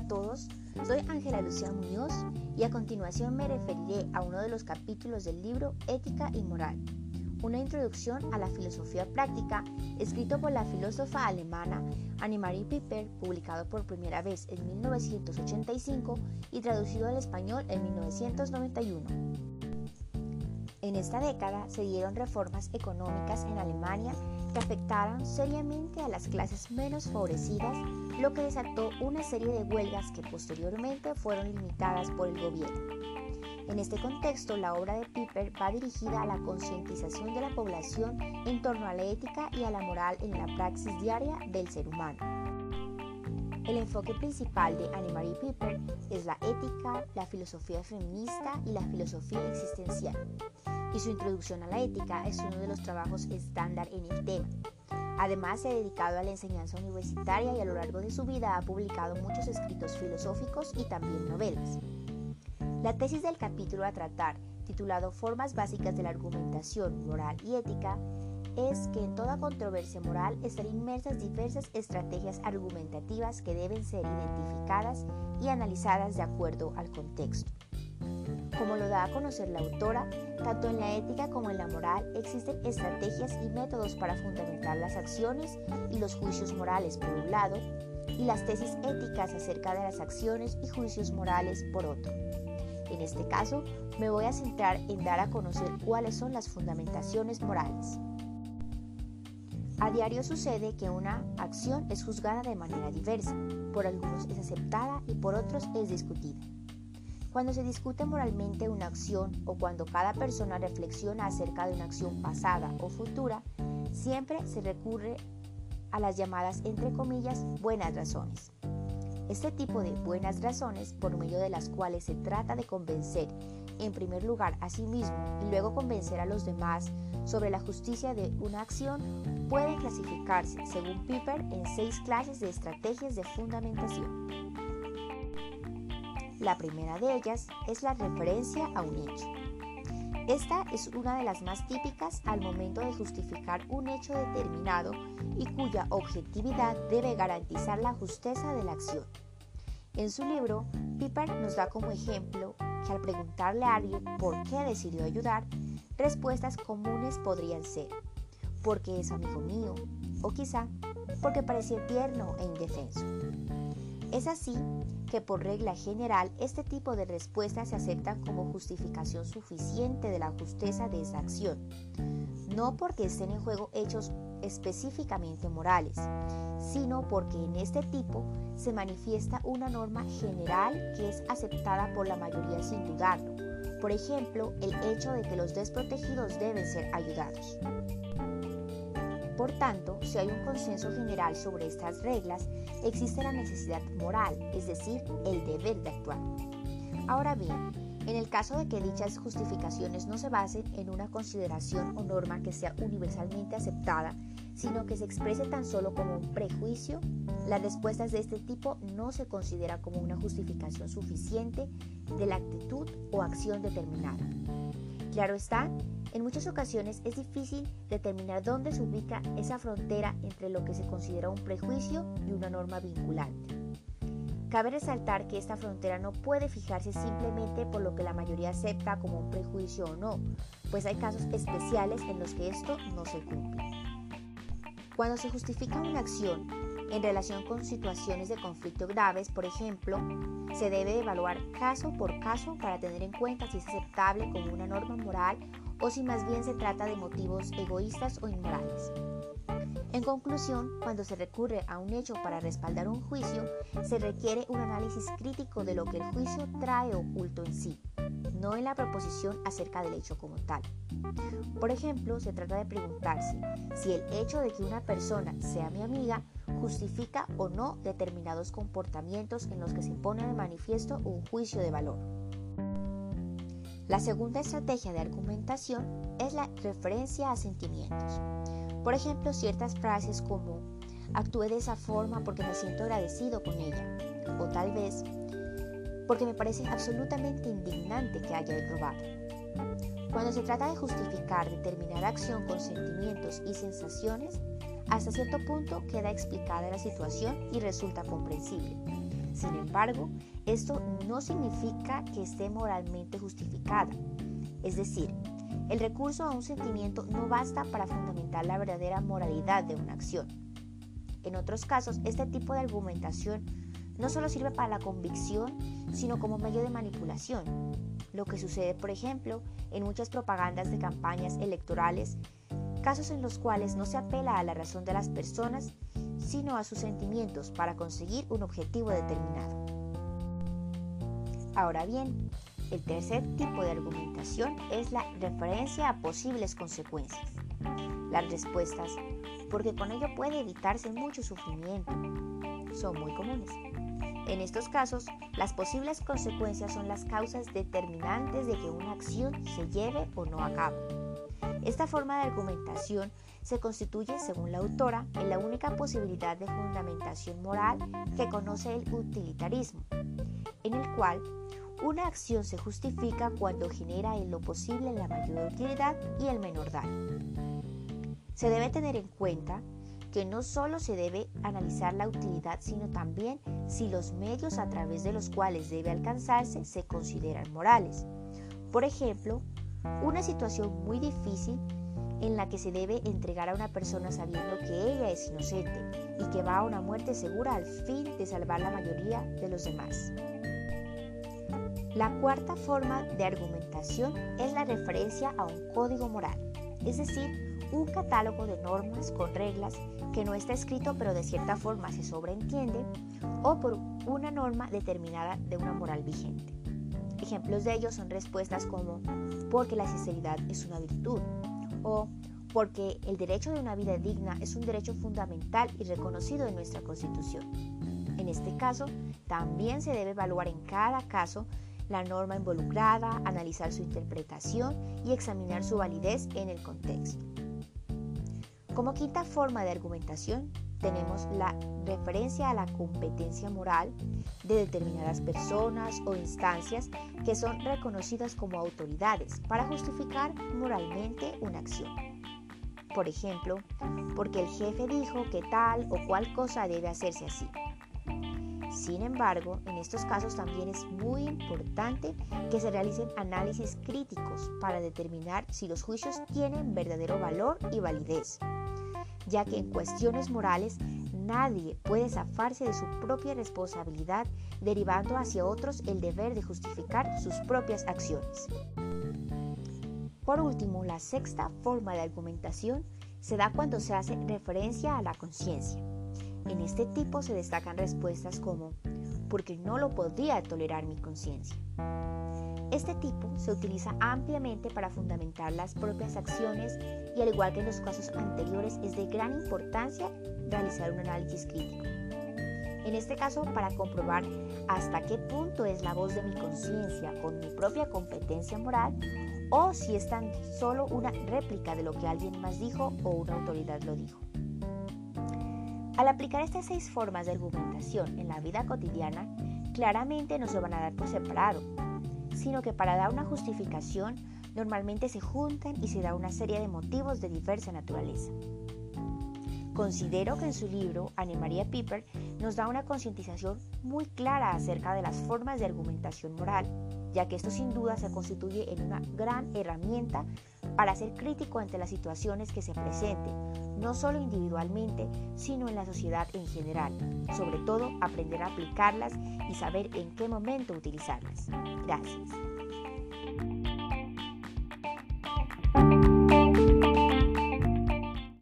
a todos, soy Ángela Lucía Muñoz y a continuación me referiré a uno de los capítulos del libro Ética y Moral, una introducción a la filosofía práctica escrito por la filósofa alemana Annemarie Piper, publicado por primera vez en 1985 y traducido al español en 1991. En esta década se dieron reformas económicas en Alemania que afectaron seriamente a las clases menos favorecidas, lo que desató una serie de huelgas que posteriormente fueron limitadas por el gobierno. En este contexto, la obra de Piper va dirigida a la concientización de la población en torno a la ética y a la moral en la praxis diaria del ser humano. El enfoque principal de Annemarie Piper es la ética, la filosofía feminista y la filosofía existencial y su introducción a la ética es uno de los trabajos estándar en el tema. Además, se ha dedicado a la enseñanza universitaria y a lo largo de su vida ha publicado muchos escritos filosóficos y también novelas. La tesis del capítulo a tratar, titulado Formas básicas de la argumentación moral y ética, es que en toda controversia moral están inmersas diversas estrategias argumentativas que deben ser identificadas y analizadas de acuerdo al contexto. Como lo da a conocer la autora, tanto en la ética como en la moral existen estrategias y métodos para fundamentar las acciones y los juicios morales por un lado, y las tesis éticas acerca de las acciones y juicios morales por otro. En este caso, me voy a centrar en dar a conocer cuáles son las fundamentaciones morales. A diario sucede que una acción es juzgada de manera diversa, por algunos es aceptada y por otros es discutida. Cuando se discute moralmente una acción o cuando cada persona reflexiona acerca de una acción pasada o futura, siempre se recurre a las llamadas, entre comillas, buenas razones. Este tipo de buenas razones, por medio de las cuales se trata de convencer en primer lugar a sí mismo y luego convencer a los demás sobre la justicia de una acción, puede clasificarse, según Piper, en seis clases de estrategias de fundamentación. La primera de ellas es la referencia a un hecho. Esta es una de las más típicas al momento de justificar un hecho determinado y cuya objetividad debe garantizar la justeza de la acción. En su libro, Piper nos da como ejemplo que al preguntarle a alguien por qué decidió ayudar, respuestas comunes podrían ser, porque es amigo mío, o quizá porque parecía tierno e indefenso. Es así que por regla general este tipo de respuestas se aceptan como justificación suficiente de la justeza de esa acción, no porque estén en juego hechos específicamente morales, sino porque en este tipo se manifiesta una norma general que es aceptada por la mayoría sin dudarlo, por ejemplo, el hecho de que los desprotegidos deben ser ayudados. Por tanto, si hay un consenso general sobre estas reglas, existe la necesidad moral, es decir, el deber de actuar. Ahora bien, en el caso de que dichas justificaciones no se basen en una consideración o norma que sea universalmente aceptada, sino que se exprese tan solo como un prejuicio, las respuestas de este tipo no se considera como una justificación suficiente de la actitud o acción determinada. Claro está, en muchas ocasiones es difícil determinar dónde se ubica esa frontera entre lo que se considera un prejuicio y una norma vinculante. Cabe resaltar que esta frontera no puede fijarse simplemente por lo que la mayoría acepta como un prejuicio o no, pues hay casos especiales en los que esto no se cumple. Cuando se justifica una acción en relación con situaciones de conflicto graves, por ejemplo, se debe evaluar caso por caso para tener en cuenta si es aceptable como una norma moral o si más bien se trata de motivos egoístas o inmorales. En conclusión, cuando se recurre a un hecho para respaldar un juicio, se requiere un análisis crítico de lo que el juicio trae oculto en sí, no en la proposición acerca del hecho como tal. Por ejemplo, se trata de preguntarse si el hecho de que una persona sea mi amiga justifica o no determinados comportamientos en los que se pone de manifiesto un juicio de valor. La segunda estrategia de argumentación es la referencia a sentimientos. Por ejemplo, ciertas frases como actúe de esa forma porque me siento agradecido con ella, o tal vez porque me parece absolutamente indignante que haya robado. Cuando se trata de justificar determinada acción con sentimientos y sensaciones, hasta cierto punto queda explicada la situación y resulta comprensible. Sin embargo, esto no significa que esté moralmente justificada. Es decir, el recurso a un sentimiento no basta para fundamentar la verdadera moralidad de una acción. En otros casos, este tipo de argumentación no solo sirve para la convicción, sino como medio de manipulación. Lo que sucede, por ejemplo, en muchas propagandas de campañas electorales, casos en los cuales no se apela a la razón de las personas, sino a sus sentimientos para conseguir un objetivo determinado. Ahora bien, el tercer tipo de argumentación es la referencia a posibles consecuencias. Las respuestas, porque con ello puede evitarse mucho sufrimiento, son muy comunes. En estos casos, las posibles consecuencias son las causas determinantes de que una acción se lleve o no a cabo. Esta forma de argumentación se constituye, según la autora, en la única posibilidad de fundamentación moral que conoce el utilitarismo, en el cual una acción se justifica cuando genera en lo posible la mayor utilidad y el menor daño. Se debe tener en cuenta que no solo se debe analizar la utilidad, sino también si los medios a través de los cuales debe alcanzarse se consideran morales. Por ejemplo, una situación muy difícil en la que se debe entregar a una persona sabiendo que ella es inocente y que va a una muerte segura al fin de salvar la mayoría de los demás. La cuarta forma de argumentación es la referencia a un código moral, es decir, un catálogo de normas con reglas que no está escrito pero de cierta forma se sobreentiende o por una norma determinada de una moral vigente. Ejemplos de ello son respuestas como porque la sinceridad es una virtud o porque el derecho de una vida digna es un derecho fundamental y reconocido en nuestra Constitución. En este caso, también se debe evaluar en cada caso la norma involucrada, analizar su interpretación y examinar su validez en el contexto. Como quinta forma de argumentación, tenemos la referencia a la competencia moral de determinadas personas o instancias que son reconocidas como autoridades para justificar moralmente una acción. Por ejemplo, porque el jefe dijo que tal o cual cosa debe hacerse así. Sin embargo, en estos casos también es muy importante que se realicen análisis críticos para determinar si los juicios tienen verdadero valor y validez ya que en cuestiones morales nadie puede zafarse de su propia responsabilidad, derivando hacia otros el deber de justificar sus propias acciones. Por último, la sexta forma de argumentación se da cuando se hace referencia a la conciencia. En este tipo se destacan respuestas como, porque no lo podría tolerar mi conciencia. Este tipo se utiliza ampliamente para fundamentar las propias acciones y al igual que en los casos anteriores es de gran importancia realizar un análisis crítico. En este caso, para comprobar hasta qué punto es la voz de mi conciencia con mi propia competencia moral o si es tan solo una réplica de lo que alguien más dijo o una autoridad lo dijo. Al aplicar estas seis formas de argumentación en la vida cotidiana, claramente no se van a dar por separado, sino que para dar una justificación normalmente se juntan y se da una serie de motivos de diversa naturaleza. Considero que en su libro, Anne María Piper nos da una concientización muy clara acerca de las formas de argumentación moral, ya que esto sin duda se constituye en una gran herramienta para ser crítico ante las situaciones que se presenten, no solo individualmente, sino en la sociedad en general. Sobre todo, aprender a aplicarlas y saber en qué momento utilizarlas. Gracias.